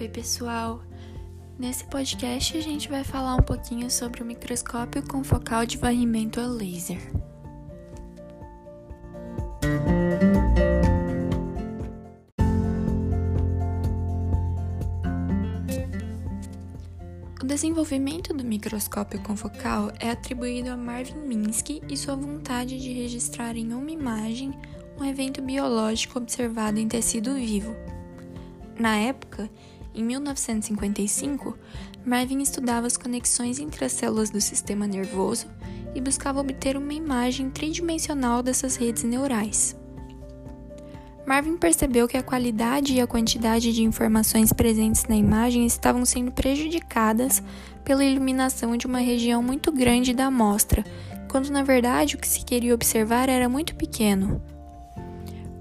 Oi, pessoal! Nesse podcast a gente vai falar um pouquinho sobre o microscópio com focal de varrimento a laser. O desenvolvimento do microscópio confocal é atribuído a Marvin Minsky e sua vontade de registrar em uma imagem um evento biológico observado em tecido vivo. Na época, em 1955, Marvin estudava as conexões entre as células do sistema nervoso e buscava obter uma imagem tridimensional dessas redes neurais. Marvin percebeu que a qualidade e a quantidade de informações presentes na imagem estavam sendo prejudicadas pela iluminação de uma região muito grande da amostra, quando na verdade o que se queria observar era muito pequeno.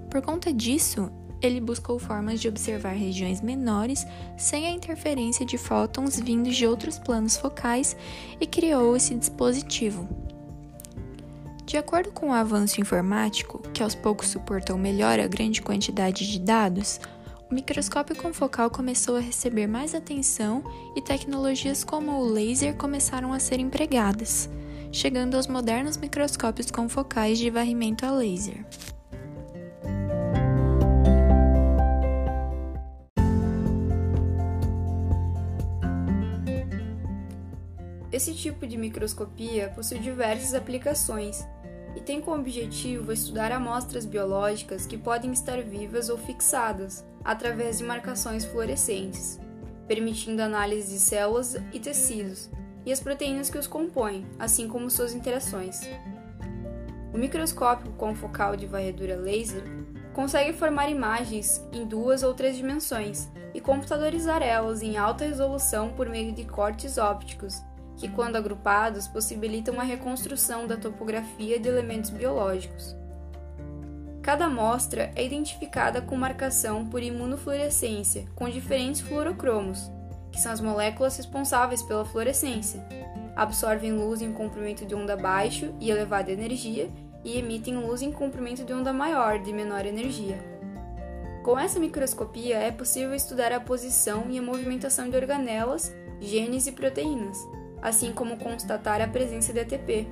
Por conta disso, ele buscou formas de observar regiões menores sem a interferência de fótons vindos de outros planos focais e criou esse dispositivo. De acordo com o avanço informático, que aos poucos suportou melhor a grande quantidade de dados, o microscópio confocal começou a receber mais atenção e tecnologias como o laser começaram a ser empregadas, chegando aos modernos microscópios confocais de varrimento a laser. Esse tipo de microscopia possui diversas aplicações e tem como objetivo estudar amostras biológicas que podem estar vivas ou fixadas através de marcações fluorescentes, permitindo análise de células e tecidos e as proteínas que os compõem, assim como suas interações. O microscópio com focal de varredura laser consegue formar imagens em duas ou três dimensões e computadorizar elas em alta resolução por meio de cortes ópticos que, quando agrupados, possibilitam a reconstrução da topografia de elementos biológicos. Cada amostra é identificada com marcação por imunofluorescência com diferentes fluorocromos, que são as moléculas responsáveis pela fluorescência. Absorvem luz em comprimento de onda baixo e elevada energia e emitem luz em comprimento de onda maior de menor energia. Com essa microscopia é possível estudar a posição e a movimentação de organelas, genes e proteínas, assim como constatar a presença de ATP.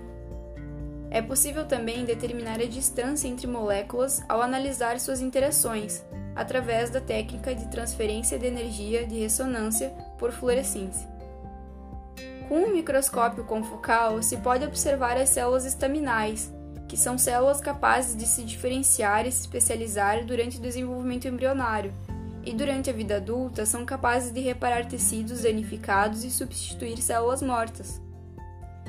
É possível também determinar a distância entre moléculas ao analisar suas interações, através da técnica de transferência de energia de ressonância por fluorescência. Com um microscópio confocal, se pode observar as células estaminais, que são células capazes de se diferenciar e se especializar durante o desenvolvimento embrionário e durante a vida adulta são capazes de reparar tecidos danificados e substituir células mortas.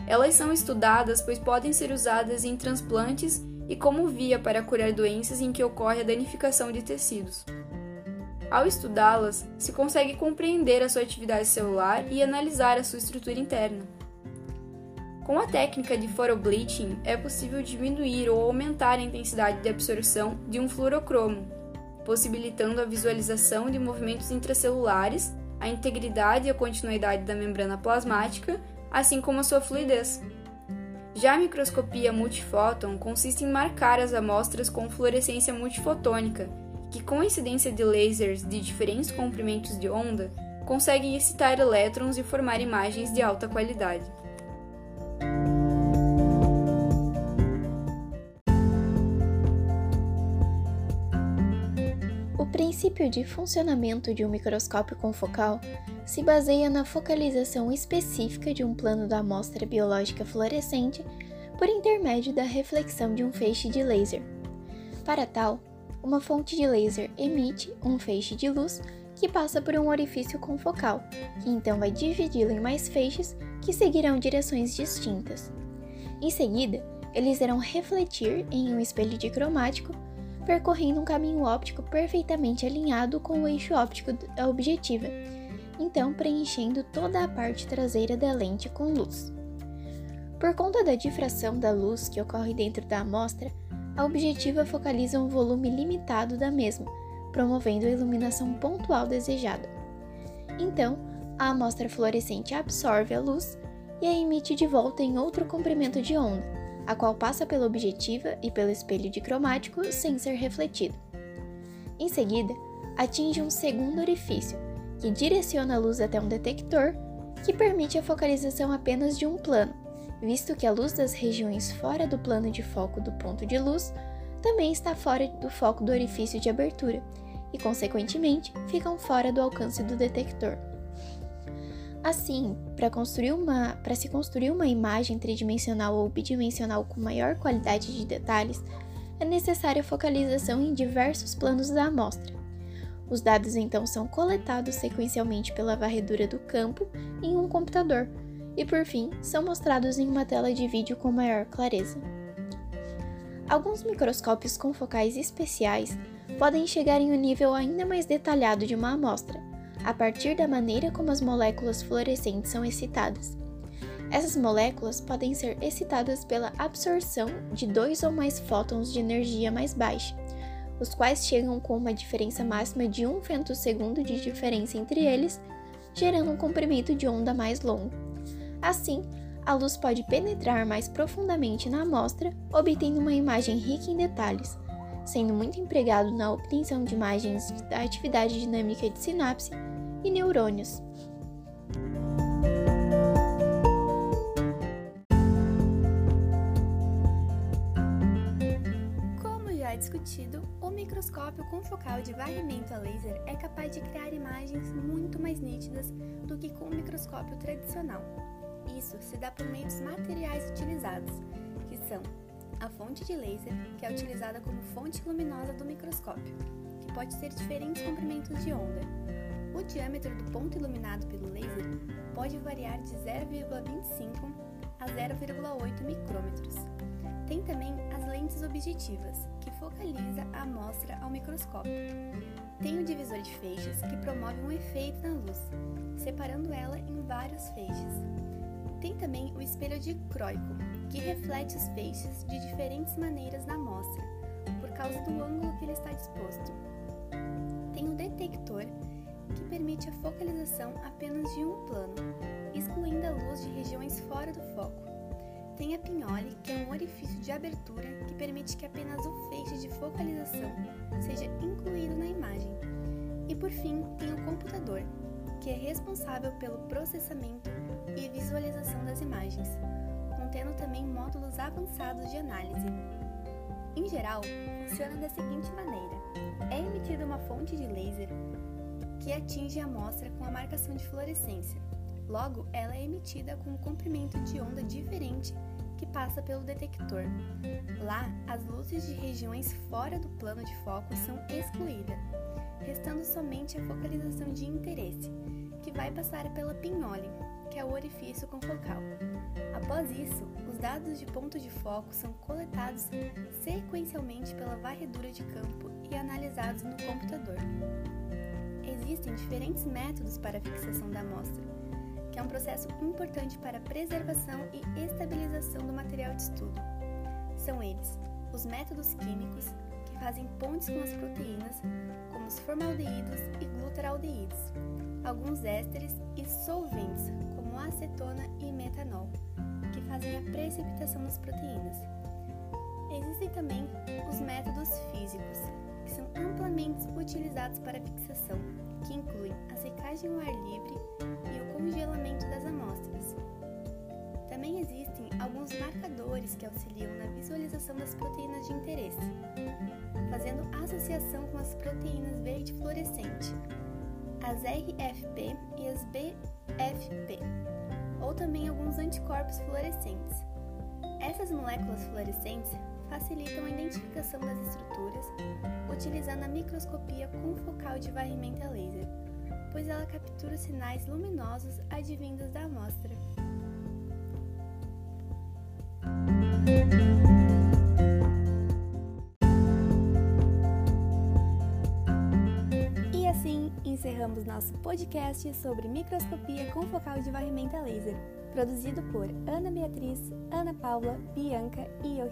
Elas são estudadas pois podem ser usadas em transplantes e como via para curar doenças em que ocorre a danificação de tecidos. Ao estudá-las, se consegue compreender a sua atividade celular e analisar a sua estrutura interna. Com a técnica de photobleaching, é possível diminuir ou aumentar a intensidade de absorção de um fluorocromo, possibilitando a visualização de movimentos intracelulares, a integridade e a continuidade da membrana plasmática, assim como a sua fluidez. Já a microscopia multifóton consiste em marcar as amostras com fluorescência multifotônica, que com incidência de lasers de diferentes comprimentos de onda, conseguem excitar elétrons e formar imagens de alta qualidade. Princípio de funcionamento de um microscópio confocal se baseia na focalização específica de um plano da amostra biológica fluorescente por intermédio da reflexão de um feixe de laser. Para tal, uma fonte de laser emite um feixe de luz que passa por um orifício confocal, que então vai dividi-lo em mais feixes que seguirão direções distintas. Em seguida, eles irão refletir em um espelho dicromático percorrendo um caminho óptico perfeitamente alinhado com o eixo óptico da objetiva, então preenchendo toda a parte traseira da lente com luz. Por conta da difração da luz que ocorre dentro da amostra, a objetiva focaliza um volume limitado da mesma, promovendo a iluminação pontual desejada. Então, a amostra fluorescente absorve a luz e a emite de volta em outro comprimento de onda, a qual passa pela objetiva e pelo espelho dicromático sem ser refletido. Em seguida, atinge um segundo orifício, que direciona a luz até um detector, que permite a focalização apenas de um plano, visto que a luz das regiões fora do plano de foco do ponto de luz também está fora do foco do orifício de abertura e, consequentemente, ficam fora do alcance do detector. Assim, para construir uma, para se construir uma imagem tridimensional ou bidimensional com maior qualidade de detalhes, é necessária focalização em diversos planos da amostra. Os dados então são coletados sequencialmente pela varredura do campo em um computador e, por fim, são mostrados em uma tela de vídeo com maior clareza. Alguns microscópios confocais especiais podem chegar em um nível ainda mais detalhado de uma amostra, a partir da maneira como as moléculas fluorescentes são excitadas. Essas moléculas podem ser excitadas pela absorção de dois ou mais fótons de energia mais baixa, os quais chegam com uma diferença máxima de 1 femtosegundo de diferença entre eles, gerando um comprimento de onda mais longo. Assim, a luz pode penetrar mais profundamente na amostra, obtendo uma imagem rica em detalhes, sendo muito empregado na obtenção de imagens da atividade dinâmica de sinapse e neurônios. Como já discutido, o microscópio confocal de varrimento a laser é capaz de criar imagens muito mais nítidas do que com o microscópio tradicional. Isso se dá por meio dos materiais utilizados, que são a fonte de laser, que é utilizada como fonte luminosa do microscópio, que pode ter diferentes comprimentos de onda, o diâmetro do ponto iluminado pelo laser pode variar de 0,25 a 0,8 micrômetros. Tem também as lentes objetivas, que focaliza a amostra ao microscópio. Tem o divisor de feixes, que promove um efeito na luz, separando ela em vários feixes. Tem também o espelho dicróico, que reflete os feixes de diferentes maneiras na amostra, por causa do ângulo que ele está disposto. Tem o detector, que permite a focalização apenas de um plano, excluindo a luz de regiões fora do foco. Tem a pinhole, que é um orifício de abertura que permite que apenas o feixe de focalização seja incluído na imagem. E por fim, tem o computador, que é responsável pelo processamento e visualização das imagens, contendo também módulos avançados de análise. Em geral, funciona da seguinte maneira: é emitida uma fonte de laser que atinge a amostra com a marcação de fluorescência. Logo, ela é emitida com um comprimento de onda diferente que passa pelo detector. Lá, as luzes de regiões fora do plano de foco são excluídas, restando somente a focalização de interesse, que vai passar pela pinhole, é o orifício confocal. Após isso, os dados de ponto de foco são coletados sequencialmente pela varredura de campo e analisados no computador existem diferentes métodos para a fixação da amostra, que é um processo importante para a preservação e estabilização do material de estudo. São eles os métodos químicos, que fazem pontes com as proteínas, como os formaldeídos e glutaraldeídos, alguns ésteres e solventes, acetona e metanol, que fazem a precipitação das proteínas. Existem também os métodos físicos, que são amplamente utilizados para fixação, que incluem a secagem ao ar livre e o congelamento das amostras. Também existem alguns marcadores que auxiliam na visualização das proteínas de interesse, fazendo associação com as proteínas verde fluorescente, as RFP e as BFP, ou também alguns anticorpos fluorescentes. Essas moléculas fluorescentes facilitam a identificação das estruturas utilizando a microscopia confocal de varrimento a laser, pois ela captura sinais luminosos advindos da amostra. Encerramos nosso podcast sobre microscopia confocal de varrimento a laser, produzido por Ana Beatriz, Ana Paula, Bianca e eu,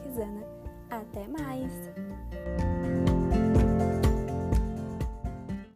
Até mais!